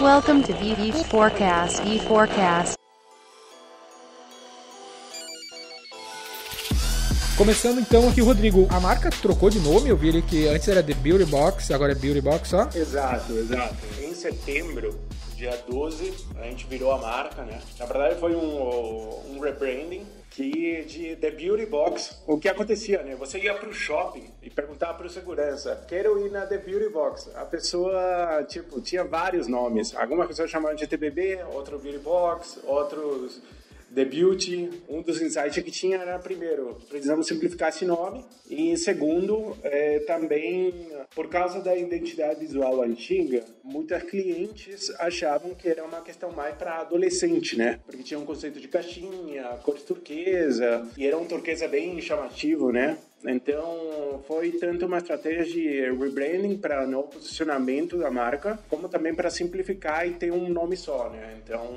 Welcome to VV Forecast. V Forecast. Começando então aqui, Rodrigo, a marca trocou de nome, eu vi ele que antes era The Beauty Box, agora é Beauty Box só? Exato, exato. Em setembro, dia 12, a gente virou a marca, né? Na verdade foi um, um rebranding que de The Beauty Box, o que acontecia, né? Você ia pro shopping e perguntava pro segurança, quero ir na The Beauty Box. A pessoa, tipo, tinha vários nomes. Algumas pessoas chamavam de TBB, outro Beauty Box, outros The Beauty, um dos insights que tinha era, primeiro, precisamos simplificar esse nome, e segundo, é, também, por causa da identidade visual antiga, muitas clientes achavam que era uma questão mais para adolescente, né? Porque tinha um conceito de caixinha, cores turquesa, e era um turquesa bem chamativo, né? Então, foi tanto uma estratégia de rebranding para novo posicionamento da marca, como também para simplificar e ter um nome só, né? Então,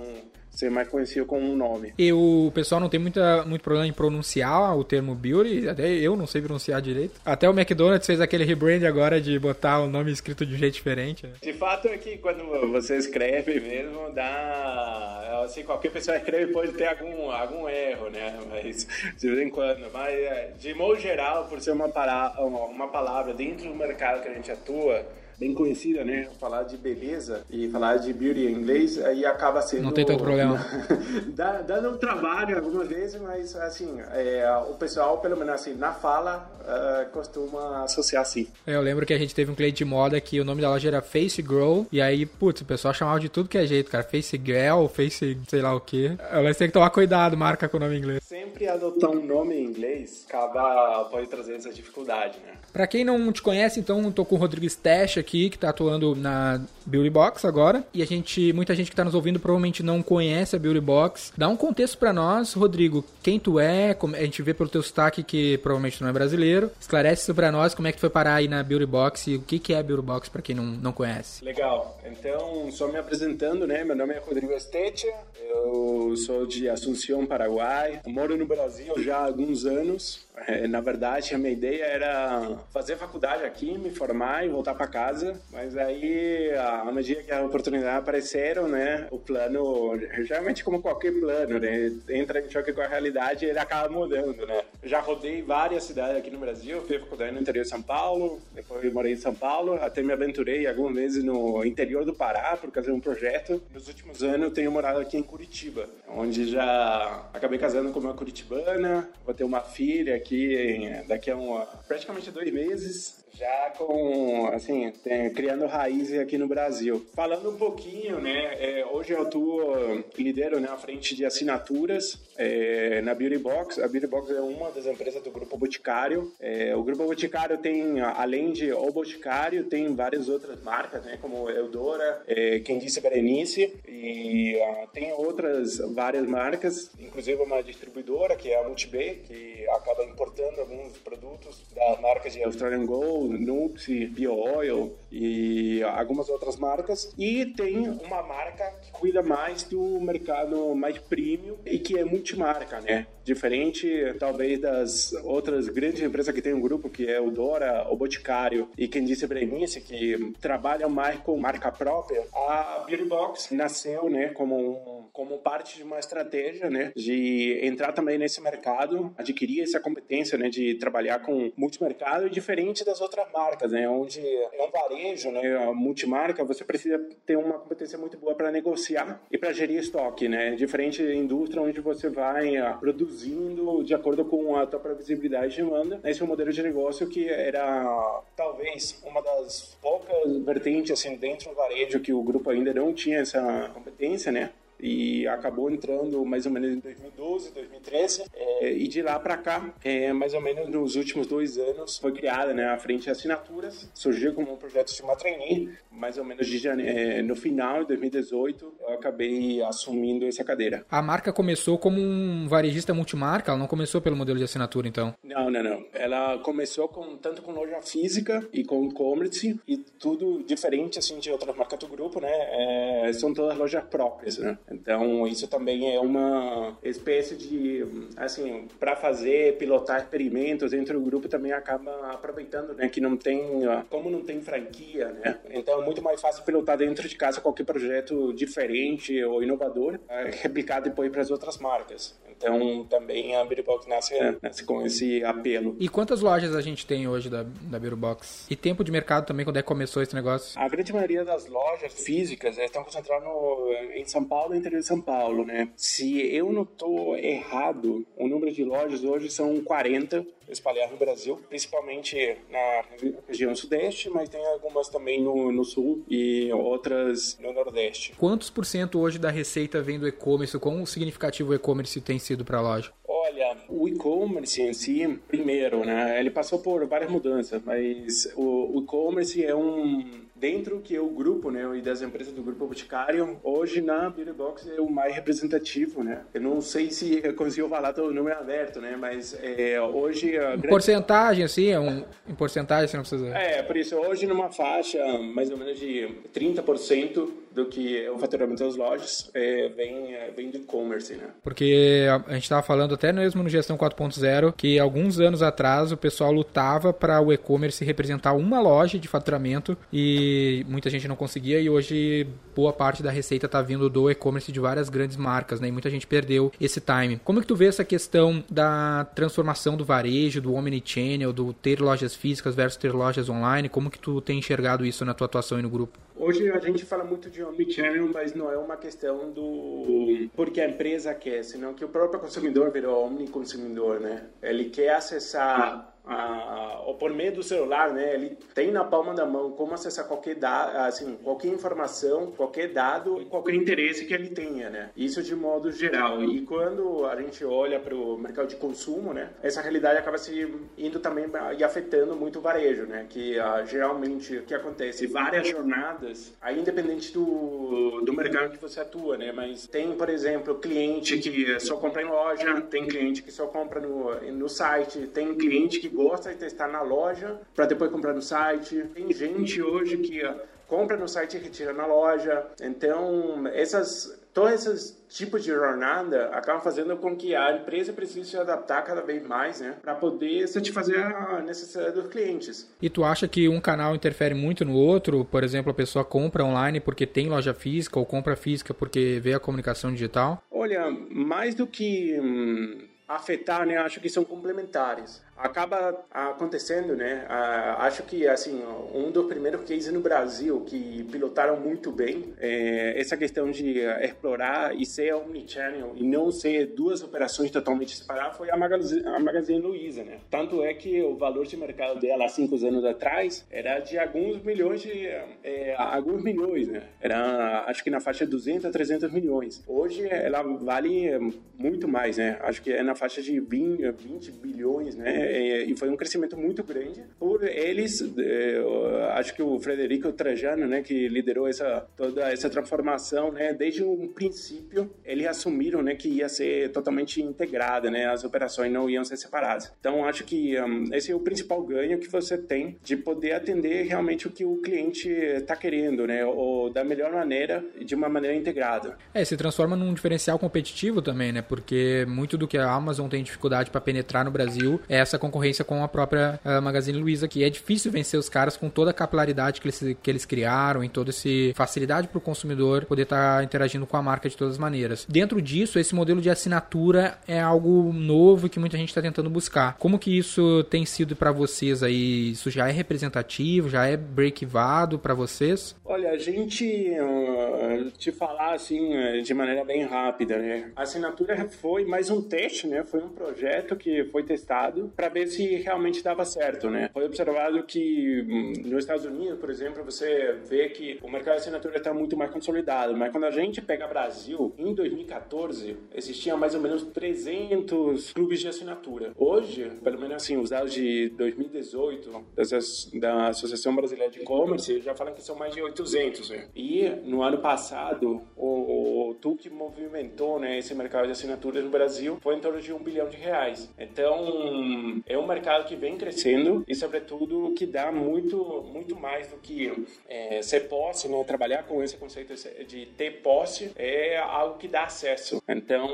ser mais conhecido com um nome. E o pessoal não tem muita, muito problema em pronunciar o termo beauty, até eu não sei pronunciar direito. Até o McDonald's fez aquele rebrand agora de botar o nome escrito de um jeito diferente. Né? De fato é que quando você escreve mesmo, dá... Assim, qualquer pessoa escreve pode ter algum, algum erro, né? Mas, de vez em quando. Mas, é, de modo geral, por ser uma, para, uma palavra dentro do mercado que a gente atua, bem conhecida, né? Falar de beleza e falar de beauty em inglês, aí acaba sendo... Não tem tanto problema. dá, dando um trabalho algumas vezes, mas assim, é, o pessoal, pelo menos assim, na fala, uh, costuma associar assim. Eu lembro que a gente teve um cliente de moda que o nome da loja era Face Girl, e aí, putz, o pessoal chamava de tudo que é jeito, cara. Face Girl, Face sei lá o quê. Ela tem que tomar cuidado, marca com o nome em inglês. Sempre adotar um nome em inglês acaba, pode trazer essa dificuldade, né? Pra quem não te conhece, então, tô com o Rodrigo Stash aqui, que tá atuando na Beauty Box agora. E a gente, muita gente que tá nos ouvindo provavelmente não conhece a Beauty Box. Dá um contexto para nós, Rodrigo, quem tu é, a gente vê pelo teu sotaque que provavelmente não é brasileiro. Esclarece isso pra nós, como é que tu foi parar aí na Beauty Box e o que, que é a Beauty Box pra quem não, não conhece. Legal. Então, só me apresentando, né? Meu nome é Rodrigo Estetia, eu sou de Assunção, Paraguai. Eu moro no Brasil já há alguns anos. É, na verdade, a minha ideia era fazer faculdade aqui, me formar e voltar para casa. Mas aí, à medida que as oportunidades apareceram, né, o plano, geralmente como qualquer plano, né, entra em choque com a realidade e ele acaba mudando, né. Já rodei várias cidades aqui no Brasil, fiz faculdade no interior de São Paulo, depois morei em São Paulo, até me aventurei algumas vezes no interior do Pará por causa de um projeto. Nos últimos anos eu tenho morado aqui em Curitiba, onde já acabei casando com uma curitibana, vou ter uma filha aqui daqui a um, praticamente dois meses já com, assim, tem, criando raízes aqui no Brasil. Falando um pouquinho, né, é, hoje eu atuo, lidero né, à frente de assinaturas é, na Beauty Box. A Beauty Box é uma das empresas do Grupo Boticário. É, o Grupo Boticário tem, além de O Boticário, tem várias outras marcas, né, como Eudora, é, Quem Disse Berenice, e uh, tem outras várias marcas, inclusive uma distribuidora, que é a Multibay, que acaba importando alguns produtos da marca de Australian Gold, Nuxi, BioOil e algumas outras marcas. E tem uma marca que cuida mais do mercado mais premium e que é multimarca, né? Diferente, talvez, das outras grandes empresas que tem um grupo, que é o Dora, o Boticário e quem disse Brenice, que trabalham mais com marca própria, a Beauty Box nasceu, né, como, um, como parte de uma estratégia, né, de entrar também nesse mercado, adquirir essa competência, né, de trabalhar com multimercado, diferente das outras marcas, né, onde é um varejo, né, multimarca, você precisa ter uma competência muito boa para negociar e para gerir estoque, né, diferente da indústria onde você vai produzir produzindo de acordo com a tua previsibilidade de demanda. Esse é um modelo de negócio que era talvez uma das poucas vertentes assim dentro do varejo que o grupo ainda não tinha essa competência, né? E acabou entrando mais ou menos em 2012, 2013 é, e de lá para cá, é, mais ou menos nos últimos dois anos, foi criada né, a frente de assinaturas, surgiu como um projeto de uma trainee, mais ou menos jane... é, no final de 2018 eu acabei assumindo essa cadeira. A marca começou como um varejista multimarca, ela não começou pelo modelo de assinatura então? Não, não, não. Ela começou com tanto com loja física e com e-commerce e tudo diferente assim de outras marcas do grupo, né? É, são todas lojas próprias, né? Então, isso também é uma espécie de, assim, para fazer, pilotar experimentos dentro do grupo também acaba aproveitando, né, que não tem, como não tem franquia, né, então é muito mais fácil pilotar dentro de casa qualquer projeto diferente ou inovador, é, replicar depois para as outras marcas. Então, também a Beerbox nasce, nasce com esse apelo. E quantas lojas a gente tem hoje da, da Beerbox? E tempo de mercado também, quando é que começou esse negócio? A grande maioria das lojas físicas estão concentradas em São Paulo e interior de São Paulo, né? Se eu não estou errado, o número de lojas hoje são 40 espalhadas no Brasil, principalmente na região sudeste, mas tem algumas também no, no sul e outras no nordeste. Quantos por cento hoje da receita vem do e-commerce? Quão significativo o e-commerce tem sido para a loja? Olha, o e-commerce em si, primeiro, né, ele passou por várias mudanças, mas o, o e-commerce é um dentro que é o grupo, né, e das empresas do grupo Boticário, hoje na Beauty Box é o mais representativo, né? Eu não sei se eu consigo falar todo o número aberto, né, mas é, hoje... Em grande... porcentagem, assim, é um, em porcentagem você não precisa... É, por isso, hoje numa faixa mais ou menos de 30% do que o faturamento das lojas é, vem, é, vem do e-commerce, né? Porque a gente estava falando até mesmo no Gestão 4.0 que alguns anos atrás o pessoal lutava para o e-commerce representar uma loja de faturamento e muita gente não conseguia e hoje boa parte da receita está vindo do e-commerce de várias grandes marcas, né? E muita gente perdeu esse time. Como é que tu vê essa questão da transformação do varejo, do omnichannel, do ter lojas físicas versus ter lojas online? Como que tu tem enxergado isso na tua atuação aí no grupo? Hoje a gente fala muito de omnichannel, mas não é uma questão do porque a empresa quer, senão que o próprio consumidor virou omniconsumidor, né? Ele quer acessar ou por meio do celular, né? Ele tem na palma da mão como acessar qualquer dado, assim, qualquer informação, qualquer dado e qualquer interesse que ele tenha, né? Isso de modo geral. E quando a gente olha para o mercado de consumo, né? Essa realidade acaba se indo também e afetando muito o varejo, né? Que geralmente o que acontece várias jornadas, aí independente do, do mercado que você atua, né? Mas tem, por exemplo, cliente que só compra em loja, tem cliente que só compra no, no site, tem cliente que gosta de testar na loja para depois comprar no site. Tem gente hoje que compra no site e retira na loja. Então, essas todos esses tipos de jornada acabam fazendo com que a empresa precise se adaptar cada vez mais, né, para poder satisfazer a necessidade dos clientes. E tu acha que um canal interfere muito no outro? Por exemplo, a pessoa compra online porque tem loja física ou compra física porque vê a comunicação digital? Olha, mais do que hum, afetar, né, acho que são complementares acaba acontecendo, né? acho que assim um dos primeiros cases no Brasil que pilotaram muito bem é essa questão de explorar e ser omnichannel e não ser duas operações totalmente separadas foi a Magazine, a Magazine Luiza, né? Tanto é que o valor de mercado dela há cinco anos atrás era de alguns milhões de é, alguns milhões, né? Era acho que na faixa de 200 a 300 milhões. Hoje ela vale muito mais, né? Acho que é na faixa de 20, 20 bilhões, né? É, e foi um crescimento muito grande por eles. É, acho que o Frederico Trajano, né, que liderou essa toda essa transformação, né, desde um princípio eles assumiram, né, que ia ser totalmente integrada, né, as operações não iam ser separadas. Então acho que um, esse é o principal ganho que você tem de poder atender realmente o que o cliente está querendo, né, ou da melhor maneira, de uma maneira integrada. É, se transforma num diferencial competitivo também, né, porque muito do que a Amazon tem dificuldade para penetrar no Brasil é essa concorrência com a própria uh, Magazine Luiza, que é difícil vencer os caras com toda a capilaridade que eles, que eles criaram e toda essa facilidade para o consumidor poder estar tá interagindo com a marca de todas as maneiras. Dentro disso, esse modelo de assinatura é algo novo que muita gente está tentando buscar. Como que isso tem sido para vocês aí? Isso já é representativo? Já é breakivado para vocês? Olha, a gente uh, te falar assim eh, de maneira bem rápida, né? A assinatura foi mais um teste, né? Foi um projeto que foi testado para ver se realmente dava certo, né? Foi observado que hum, nos Estados Unidos, por exemplo, você vê que o mercado de assinatura está muito mais consolidado, mas quando a gente pega Brasil, em 2014, existiam mais ou menos 300 clubes de assinatura. Hoje, pelo menos assim, os dados de 2018 da Associação Brasileira de E-Commerce já falam que são mais de 800. Né? E no ano passado, o, o tu que movimentou né, esse mercado de assinaturas no Brasil foi em torno de um bilhão de reais. Então, é um mercado que vem crescendo e, sobretudo, que dá muito, muito mais do que é, ser posse, né? Trabalhar com esse conceito de ter posse é algo que dá acesso. Então,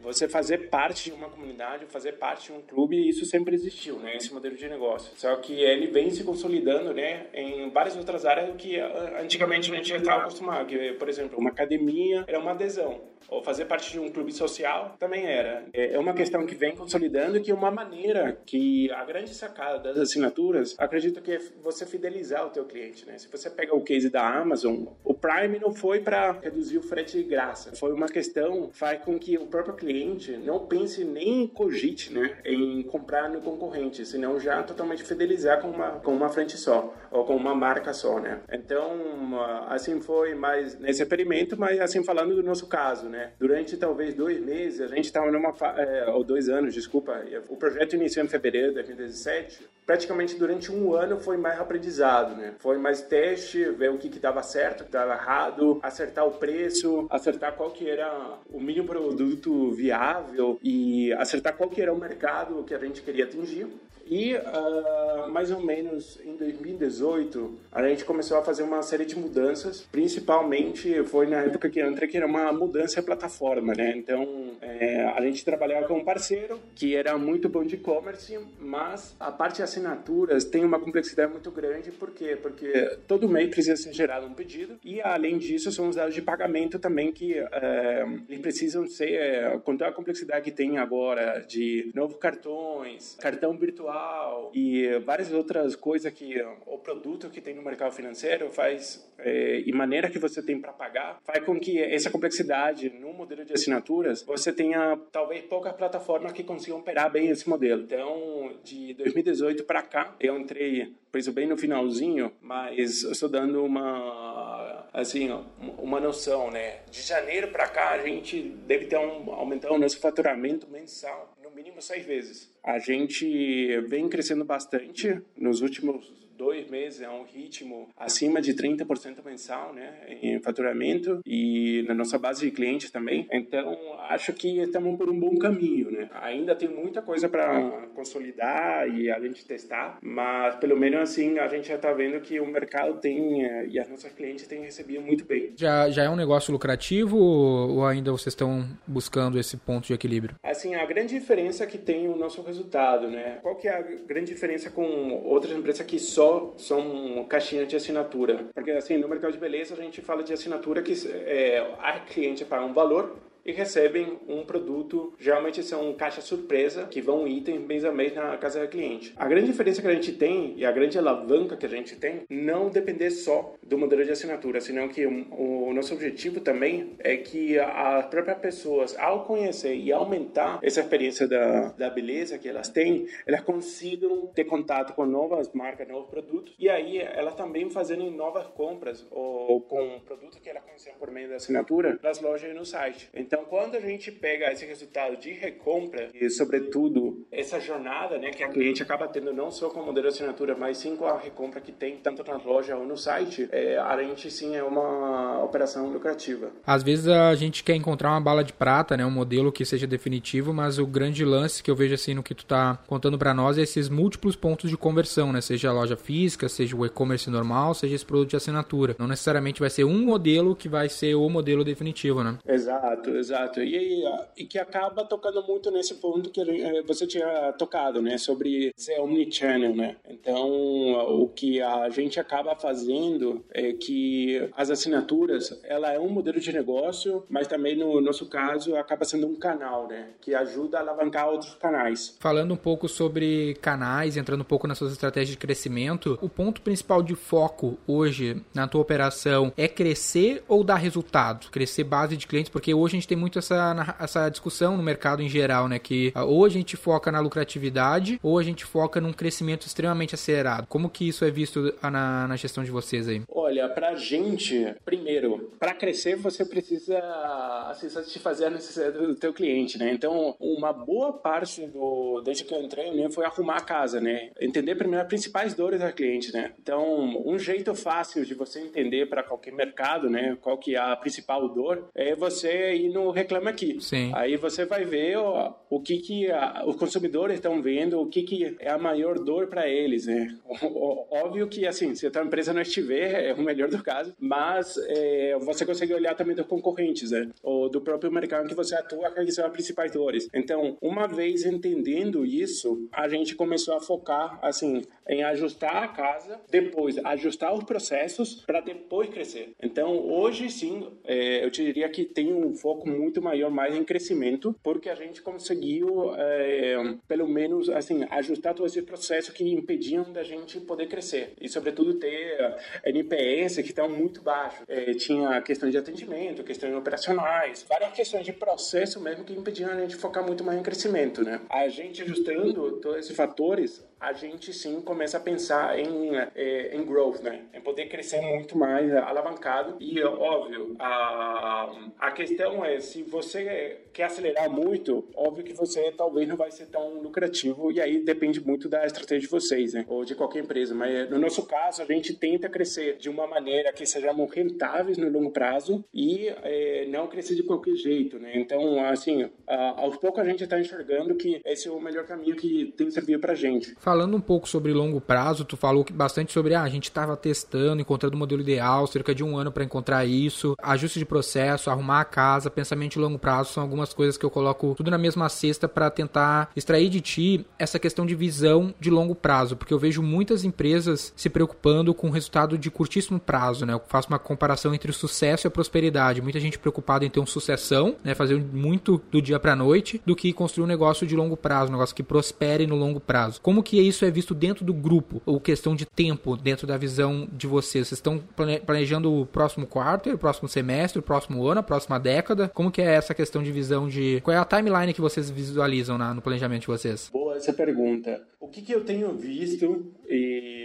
você fazer parte de uma comunidade, fazer parte de um clube, isso sempre existiu, né? Esse modelo de negócio. Só que ele vem se consolidando, né? Em várias outras áreas do que antigamente a gente estava acostumado. Que, por exemplo, uma academia era uma adesão ou fazer parte de um clube social também era. É, é uma questão que vem consolidando e que é uma maneira que a grande sacada das assinaturas, acredito que é você fidelizar o teu cliente, né? Se você pega o case da Amazon, Prime não foi para reduzir o frete de graça, foi uma questão faz com que o próprio cliente não pense nem cogite, né, em comprar no concorrente, senão já totalmente fidelizar com uma com uma frente só ou com uma marca só, né? Então, assim foi mais nesse experimento, mas assim falando do nosso caso, né? Durante talvez dois meses, a gente estava numa. É, ou dois anos, desculpa. O projeto iniciou em fevereiro de 2017. Praticamente durante um ano foi mais aprendizado, né? Foi mais teste, ver o que estava certo, o que estava errado, acertar o preço, acertar qual que era o mínimo produto viável e acertar qual que era o mercado que a gente queria atingir. E uh, mais ou menos em 2018 a gente começou a fazer uma série de mudanças, principalmente foi na época que entra que era uma mudança plataforma, né? Então é, a gente trabalhava com um parceiro que era muito bom de e-commerce, mas a parte de assinaturas tem uma complexidade muito grande, por quê? Porque todo mês precisa ser gerado um pedido e além disso são os dados de pagamento também que é, precisam ser é, com toda a complexidade que tem agora de novos cartões, cartão virtual e várias outras coisas que o produto que tem no mercado financeiro faz é, e maneira que você tem para pagar faz com que essa complexidade no modelo de assinaturas você tenha talvez poucas plataformas que consigam operar bem esse modelo. Então, de 2018 para cá, eu entrei, preso bem no finalzinho, mas estou dando uma assim uma noção, né? De janeiro para cá a gente deve ter um aumentar o nosso faturamento mensal mínimo seis vezes. A gente vem crescendo bastante nos últimos dois meses é um ritmo acima de 30% mensal, né, em faturamento e na nossa base de clientes também. Então, acho que estamos por um bom caminho, né? Ainda tem muita coisa para consolidar e a gente testar, mas pelo menos assim a gente já está vendo que o mercado tem eh, e as nossas clientes têm recebido muito bem. Já, já é um negócio lucrativo ou ainda vocês estão buscando esse ponto de equilíbrio? Assim, a grande diferença que tem o nosso resultado, né? Qual que é a grande diferença com outras empresas que só são caixinhas de assinatura. Porque, assim, no mercado de beleza a gente fala de assinatura que é, a cliente paga um valor e recebem um produto, geralmente são caixas surpresa, que vão itens mês a mês na casa do cliente. A grande diferença que a gente tem e a grande alavanca que a gente tem não depender só do modelo de assinatura, senão que o nosso objetivo também é que as próprias pessoas, ao conhecer e aumentar essa experiência da, da beleza que elas têm, elas consigam ter contato com novas marcas, novos produtos, e aí elas também fazendo novas compras ou com produtos que elas conheceram por meio da assinatura nas lojas e no site. Então, então, quando a gente pega esse resultado de recompra e, sobretudo, essa jornada, né, que a cliente acaba tendo não só com o modelo de assinatura, mas sim com a recompra que tem tanto na loja ou no site, é, a gente sim é uma operação lucrativa. Às vezes a gente quer encontrar uma bala de prata, né, um modelo que seja definitivo, mas o grande lance que eu vejo assim no que tu tá contando para nós é esses múltiplos pontos de conversão, né, seja a loja física, seja o e-commerce normal, seja esse produto de assinatura. Não necessariamente vai ser um modelo que vai ser o modelo definitivo, né? Exato, exato. E, e que acaba tocando muito nesse ponto que eh, você tinha tocado, né? Sobre ser omnichannel, né? Então, o que a gente acaba fazendo é que as assinaturas, ela é um modelo de negócio, mas também no nosso caso acaba sendo um canal, né? Que ajuda a alavancar outros canais. Falando um pouco sobre canais, entrando um pouco nas suas estratégias de crescimento, o ponto principal de foco hoje na tua operação é crescer ou dar resultado? Crescer base de clientes, porque hoje a gente tem muito essa, essa discussão no mercado em geral, né? Que uh, ou a gente foca na lucratividade ou a gente foca num crescimento extremamente acelerado. Como que isso é visto na, na gestão de vocês aí? Olha, pra gente, primeiro, para crescer você precisa assim, satisfazer a necessidade do teu cliente, né? Então, uma boa parte do desde que eu entrei né, foi arrumar a casa, né? Entender primeiro as principais dores da cliente, né? Então, um jeito fácil de você entender para qualquer mercado, né, qual que é a principal dor, é você ir no no Reclame Aqui. Sim. Aí você vai ver o, o que, que a, os consumidores estão vendo, o que, que é a maior dor para eles, né? Óbvio que, assim, se a tua empresa não estiver, é o melhor do caso, mas é, você consegue olhar também dos concorrentes, né? Ou do próprio mercado que você atua, que são as principais dores. Então, uma vez entendendo isso, a gente começou a focar, assim, em ajustar a casa, depois ajustar os processos para depois crescer. Então, hoje sim, é, eu te diria que tem um foco muito maior mais em crescimento, porque a gente conseguiu, é, pelo menos, assim, ajustar todo esse processo que impediam da gente poder crescer. E, sobretudo, ter NPS que estão muito baixo. É, tinha questões de atendimento, questões operacionais, várias questões de processo mesmo que impediam a gente focar muito mais em crescimento, né? A gente ajustando todos esses fatores, a gente sim começa a pensar em, é, em growth, né? Em poder crescer muito mais alavancado. E, óbvio, a, a questão é, se você quer acelerar muito, óbvio que você talvez não vai ser tão lucrativo e aí depende muito da estratégia de vocês, né? Ou de qualquer empresa. Mas no nosso caso, a gente tenta crescer de uma maneira que sejamos rentáveis no longo prazo e é, não crescer de qualquer jeito, né? Então, assim, aos poucos a gente está enxergando que esse é o melhor caminho que tem servido pra gente falando um pouco sobre longo prazo, tu falou bastante sobre ah, a gente estava testando, encontrando o modelo ideal, cerca de um ano para encontrar isso, ajuste de processo, arrumar a casa, pensamento de longo prazo são algumas coisas que eu coloco tudo na mesma cesta para tentar extrair de ti essa questão de visão de longo prazo, porque eu vejo muitas empresas se preocupando com o resultado de curtíssimo prazo, né? Eu faço uma comparação entre o sucesso e a prosperidade. Muita gente preocupada em ter uma sucessão, né? Fazer muito do dia para noite, do que construir um negócio de longo prazo, um negócio que prospere no longo prazo. Como que isso é visto dentro do grupo, ou questão de tempo dentro da visão de vocês? Vocês estão planejando o próximo quarto, o próximo semestre, o próximo ano, a próxima década? Como que é essa questão de visão de... Qual é a timeline que vocês visualizam na, no planejamento de vocês? Boa essa pergunta. O que, que eu tenho visto e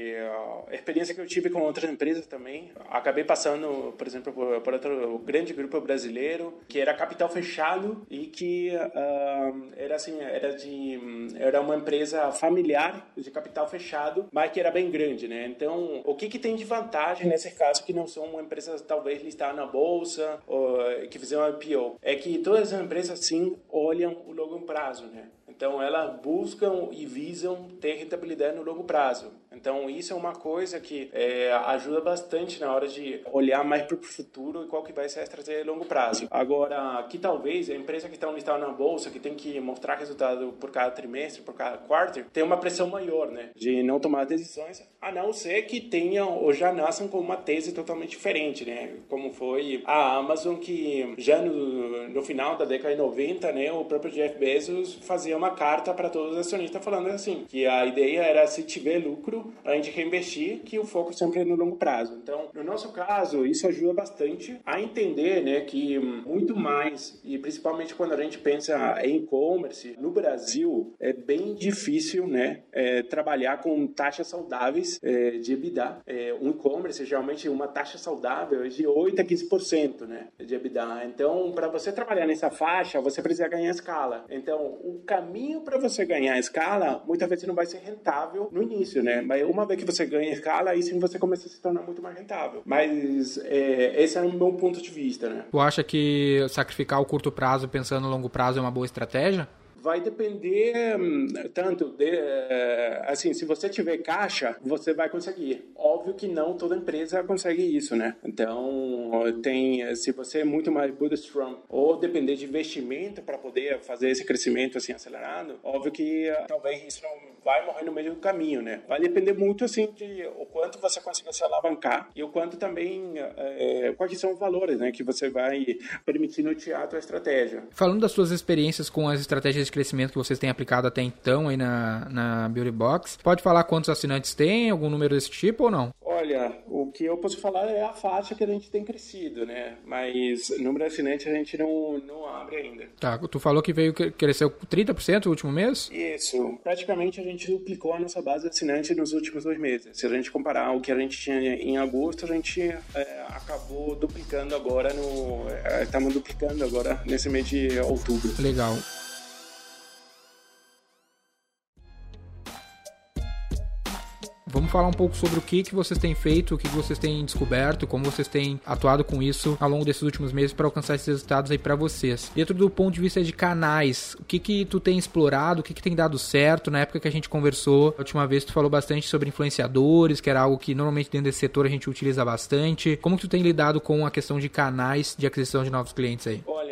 a experiência que eu tive com outras empresas também, acabei passando, por exemplo, por, por outro grande grupo brasileiro que era capital fechado e que uh, era assim, era de era uma empresa familiar de capital fechado, mas que era bem grande, né? Então, o que que tem de vantagem nesse caso que não são uma empresa talvez listada na bolsa ou que fizeram IPO? É que todas as empresas sim olham o longo prazo, né? Então, elas buscam e visam ter rentabilidade no longo prazo. Então, isso é uma coisa que é, ajuda bastante na hora de olhar mais para o futuro e qual que vai ser a estratégia de longo prazo. Agora, que talvez a empresa que está listada na bolsa, que tem que mostrar resultado por cada trimestre, por cada quarter, tem uma pressão maior, né? De não tomar decisões, a não ser que tenham ou já nasçam com uma tese totalmente diferente, né? Como foi a Amazon, que já no, no final da década de 90, né, o próprio Jeff Bezos fazia uma carta para todos os acionistas falando assim, que a ideia era se tiver lucro, a gente reinvestir, que o foco sempre é no longo prazo. Então, no nosso caso, isso ajuda bastante a entender, né, que muito mais, e principalmente quando a gente pensa em e-commerce, no Brasil é bem difícil, né, é, trabalhar com taxas saudáveis é, de EBITDA. É, um e-commerce, geralmente, uma taxa saudável é de 8 a 15%, né, de EBITDA. Então, para você trabalhar nessa faixa, você precisa ganhar escala. Então, o caminho para você ganhar escala, muitas vezes não vai ser rentável no início, né, mas uma vez que você ganha escala, aí sim você começa a se tornar muito mais rentável. Mas é, esse é o meu ponto de vista, né? Tu acha que sacrificar o curto prazo pensando no longo prazo é uma boa estratégia? Vai depender hum, tanto de, eh, assim, se você tiver caixa, você vai conseguir. Óbvio que não toda empresa consegue isso, né? Então, tem, se você é muito mais bootstrap ou depender de investimento para poder fazer esse crescimento assim acelerado, óbvio que eh, talvez isso não vai morrer no meio do caminho, né? Vai depender muito assim de o quanto você consegue se alavancar e o quanto também é, quais são os valores, né, que você vai permitir nortear a tua estratégia. Falando das suas experiências com as estratégias de crescimento que vocês têm aplicado até então aí na, na Beauty Box. Pode falar quantos assinantes tem, algum número desse tipo ou não? Olha, o que eu posso falar é a faixa que a gente tem crescido, né? Mas número de assinantes a gente não, não abre ainda. Tá, tu falou que veio cresceu 30% no último mês? Isso. Praticamente a gente duplicou a nossa base de assinantes nos últimos dois meses. Se a gente comparar o que a gente tinha em agosto, a gente é, acabou duplicando agora no. Estamos é, duplicando agora nesse mês de outubro. Vamos Vamos falar um pouco sobre o que, que vocês têm feito, o que, que vocês têm descoberto, como vocês têm atuado com isso ao longo desses últimos meses para alcançar esses resultados aí para vocês. Dentro do ponto de vista de canais, o que que tu tem explorado, o que que tem dado certo? Na época que a gente conversou, a última vez tu falou bastante sobre influenciadores, que era algo que normalmente dentro desse setor a gente utiliza bastante. Como que tu tem lidado com a questão de canais de aquisição de novos clientes aí? Olha,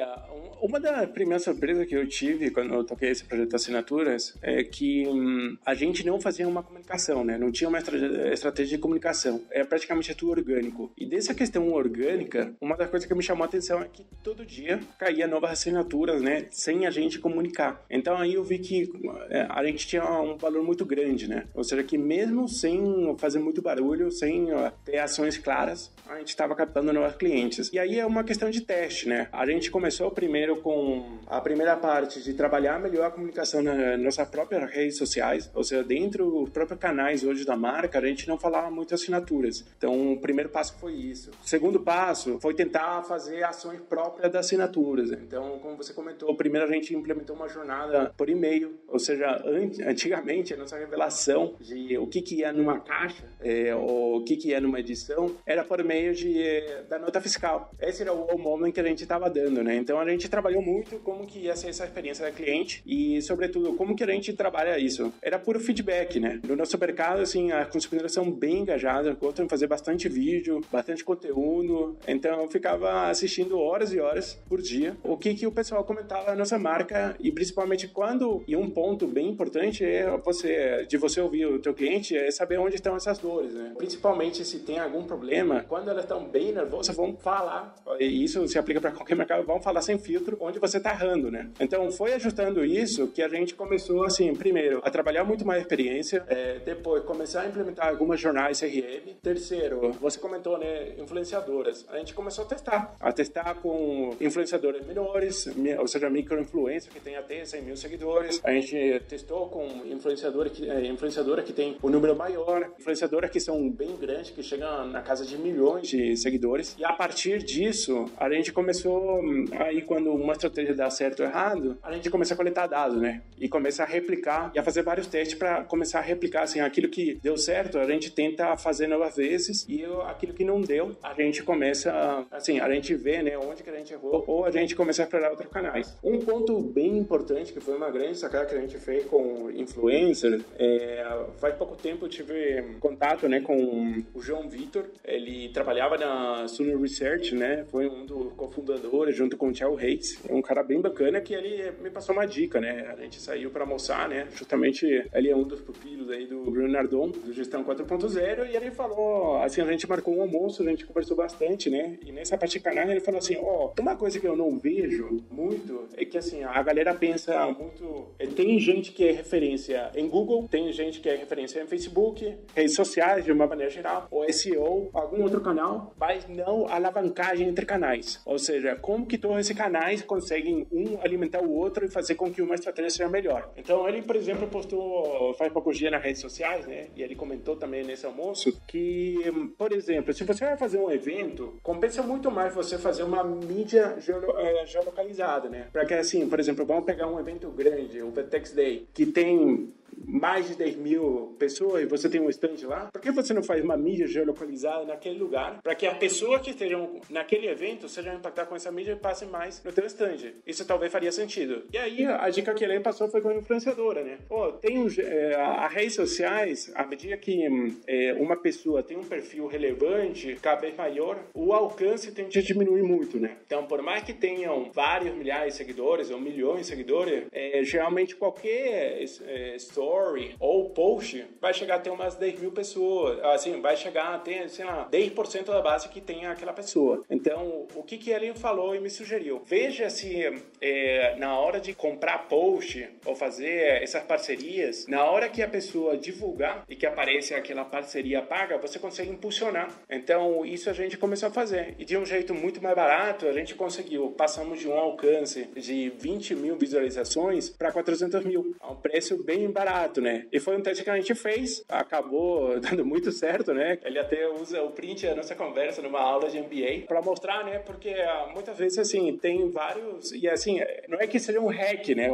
uma das primeiras surpresas que eu tive quando eu toquei esse projeto assinaturas é que hum, a gente não fazia uma comunicação, né? Não tinha uma estratégia de comunicação. É praticamente tudo orgânico. E dessa questão orgânica, uma das coisas que me chamou a atenção é que todo dia caía novas assinaturas, né? Sem a gente comunicar. Então aí eu vi que é, a gente tinha um valor muito grande, né? Ou seja, que mesmo sem fazer muito barulho, sem ter ações claras, a gente estava captando novos clientes. E aí é uma questão de teste, né? A gente começou primeiro com a primeira parte de trabalhar melhor a comunicação nas nossas próprias redes sociais, ou seja, dentro dos próprios canais hoje da marca, a gente não falava muito assinaturas. Então, o primeiro passo foi isso. O segundo passo foi tentar fazer ações próprias das assinaturas. Então, como você comentou, primeiro a gente implementou uma jornada por e-mail, ou seja, antigamente a nossa revelação de o que, que ia numa caixa, é, ou o que, que ia numa edição, era por meio de, da nota fiscal. Esse era o momento que a gente estava dando, né? Então, a gente trabalhava trabalhou muito como que ia ser essa experiência da cliente e, sobretudo, como que a gente trabalha isso. Era puro feedback, né? No nosso mercado, assim, as consumidoras são bem engajadas, gostam de fazer bastante vídeo, bastante conteúdo, então eu ficava assistindo horas e horas por dia o que que o pessoal comentava na nossa marca e principalmente quando, e um ponto bem importante é você, de você ouvir o teu cliente, é saber onde estão essas dores, né? Principalmente se tem algum problema, quando elas estão bem nervosas, vão falar, e isso se aplica para qualquer mercado, vão falar sem filtro onde você está errando, né? Então, foi ajustando isso que a gente começou, assim, primeiro, a trabalhar muito mais experiência, é, depois, começar a implementar algumas jornais CRM. Terceiro, você comentou, né, influenciadoras. A gente começou a testar, a testar com influenciadores menores, ou seja, micro-influência, que tem até 100 mil seguidores. A gente testou com influenciadora que, é, influenciadora que tem um número maior, influenciadoras que são bem grandes, que chegam na casa de milhões de seguidores. E a partir disso, a gente começou, aí quando uma estratégia dá certo ou errado, a gente começa a coletar dados, né? E começa a replicar e a fazer vários testes para começar a replicar, assim, aquilo que deu certo, a gente tenta fazer novas vezes e aquilo que não deu, a gente começa, assim, a gente vê, né, onde que a gente errou ou a gente começa a explorar outros canais. Um ponto bem importante, que foi uma grande sacada que a gente fez com influencer, é, faz pouco tempo eu tive contato, né, com o João Vitor, ele trabalhava na Suno Research, né, foi um dos cofundadores junto com o Thiago Reis, é um cara bem bacana que ele me passou uma dica, né? A gente saiu para almoçar, né? Justamente ele é um dos pupilos aí do Bruno Nardon, do Gestão 4.0, e ele falou, assim, a gente marcou um almoço, a gente conversou bastante, né? E nessa parte de canal ele falou assim, ó, oh, uma coisa que eu não vejo muito é que, assim, a galera pensa muito... É, tem gente que é referência em Google, tem gente que é referência em Facebook, redes sociais, de uma maneira geral, ou SEO, algum outro canal, mas não alavancagem entre canais. Ou seja, como que todos esses canais conseguem um alimentar o outro e fazer com que uma estratégia seja melhor. Então ele, por exemplo, postou faz poucos dias nas redes sociais, né? E ele comentou também nesse almoço que, por exemplo, se você vai fazer um evento, compensa muito mais você fazer uma mídia eh, geolocalizada, né? Para que assim, por exemplo, vamos pegar um evento grande, o Vertex Day, que tem mais de 10 mil pessoas e você tem um stand lá, por que você não faz uma mídia geolocalizada naquele lugar para que a pessoa que esteja naquele evento seja impactada com essa mídia e passe mais no teu stand? Isso talvez faria sentido. E aí a dica que ele passou foi com a influenciadora, né? Pô, tem um, é, as redes sociais, à medida que é, uma pessoa tem um perfil relevante, cada vez maior, o alcance tende a diminuir muito, né? Então, por mais que tenham vários milhares de seguidores ou milhões de seguidores, é, geralmente qualquer é, story ou post vai chegar a ter umas 10 mil pessoas. Assim, vai chegar a ter, sei lá, 10% da base que tem aquela pessoa. Então, o que que ele falou e me sugeriu? Veja se é, na hora de comprar post ou fazer essas parcerias, na hora que a pessoa divulgar e que apareça aquela parceria paga, você consegue impulsionar. Então, isso a gente começou a fazer. E de um jeito muito mais barato, a gente conseguiu. Passamos de um alcance de 20 mil visualizações para 400 mil, a um preço bem barato barato, né? E foi um teste que a gente fez, acabou dando muito certo, né? Ele até usa o print da nossa conversa numa aula de MBA para mostrar, né? Porque ah, muitas vezes, assim, tem vários... E, assim, não é que seja um hack, né?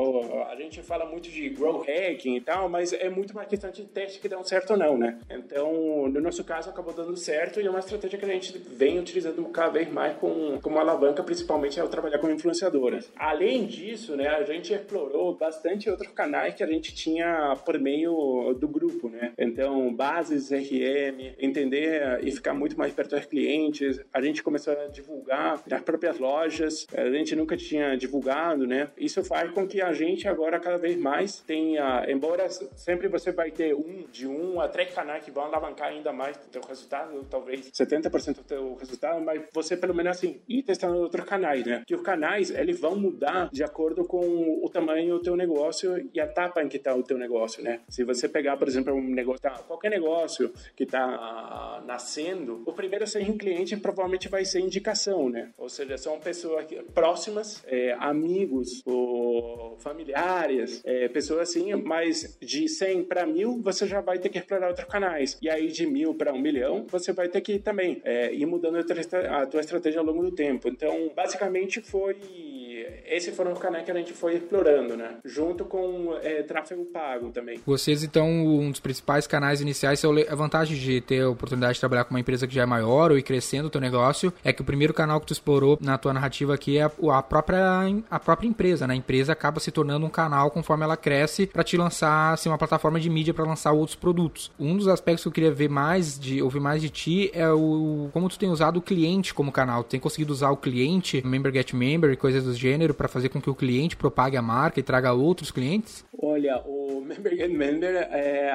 A gente fala muito de grow hacking e tal, mas é muito uma questão de teste que dão certo ou não, né? Então, no nosso caso, acabou dando certo e é uma estratégia que a gente vem utilizando cada vez mais com, como alavanca, principalmente ao trabalhar com influenciadoras. Além disso, né, a gente explorou bastante outros canais que a gente tinha por meio do grupo, né? Então, bases RM, entender e ficar muito mais perto dos clientes. A gente começou a divulgar nas próprias lojas. A gente nunca tinha divulgado, né? Isso faz com que a gente agora cada vez mais tenha, embora sempre você vai ter um de um a três canais que vão alavancar ainda mais o teu resultado, talvez 70% do teu resultado, mas você pelo menos assim ir testando outros canais, né? Que os canais eles vão mudar de acordo com o tamanho do teu negócio e a etapa em que está o teu negócio, né? Se você pegar, por exemplo, um negócio, tá, qualquer negócio que está nascendo, o primeiro a ser um cliente provavelmente vai ser indicação, né? Ou seja, são pessoas próximas, é, amigos, ou familiares, é, pessoas assim, mas de 100 para mil você já vai ter que explorar outros canais. E aí de mil para um milhão você vai ter que também é, ir mudando a tua estratégia ao longo do tempo. Então, basicamente foi esses foram os canais que a gente foi explorando, né? Junto com é, tráfego pago também. Vocês, então, um dos principais canais iniciais, a vantagem de ter a oportunidade de trabalhar com uma empresa que já é maior ou ir crescendo o teu negócio, é que o primeiro canal que tu explorou na tua narrativa aqui é a própria, a própria empresa, né? A empresa acaba se tornando um canal conforme ela cresce para te lançar, assim, uma plataforma de mídia para lançar outros produtos. Um dos aspectos que eu queria ver mais, de ouvir mais de ti, é o como tu tem usado o cliente como canal. Tu tem conseguido usar o cliente, member get member e coisas do gênero para fazer com que o cliente propague a marca e traga outros clientes? Olha, o Member Get Member, é,